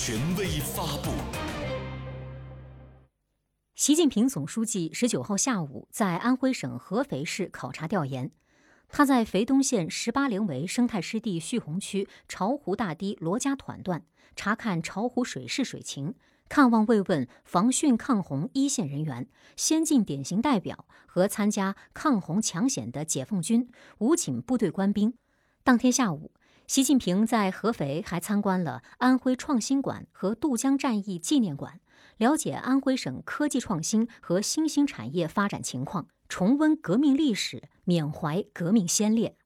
权威发布。习近平总书记十九号下午在安徽省合肥市考察调研，他在肥东县十八陵围生态湿地蓄洪区巢湖大堤罗家团段查看巢湖水势水情，看望慰问防汛抗洪一线人员、先进典型代表和参加抗洪抢险的解放军、武警部队官兵。当天下午。习近平在合肥还参观了安徽创新馆和渡江战役纪念馆，了解安徽省科技创新和新兴产业发展情况，重温革命历史，缅怀革命先烈。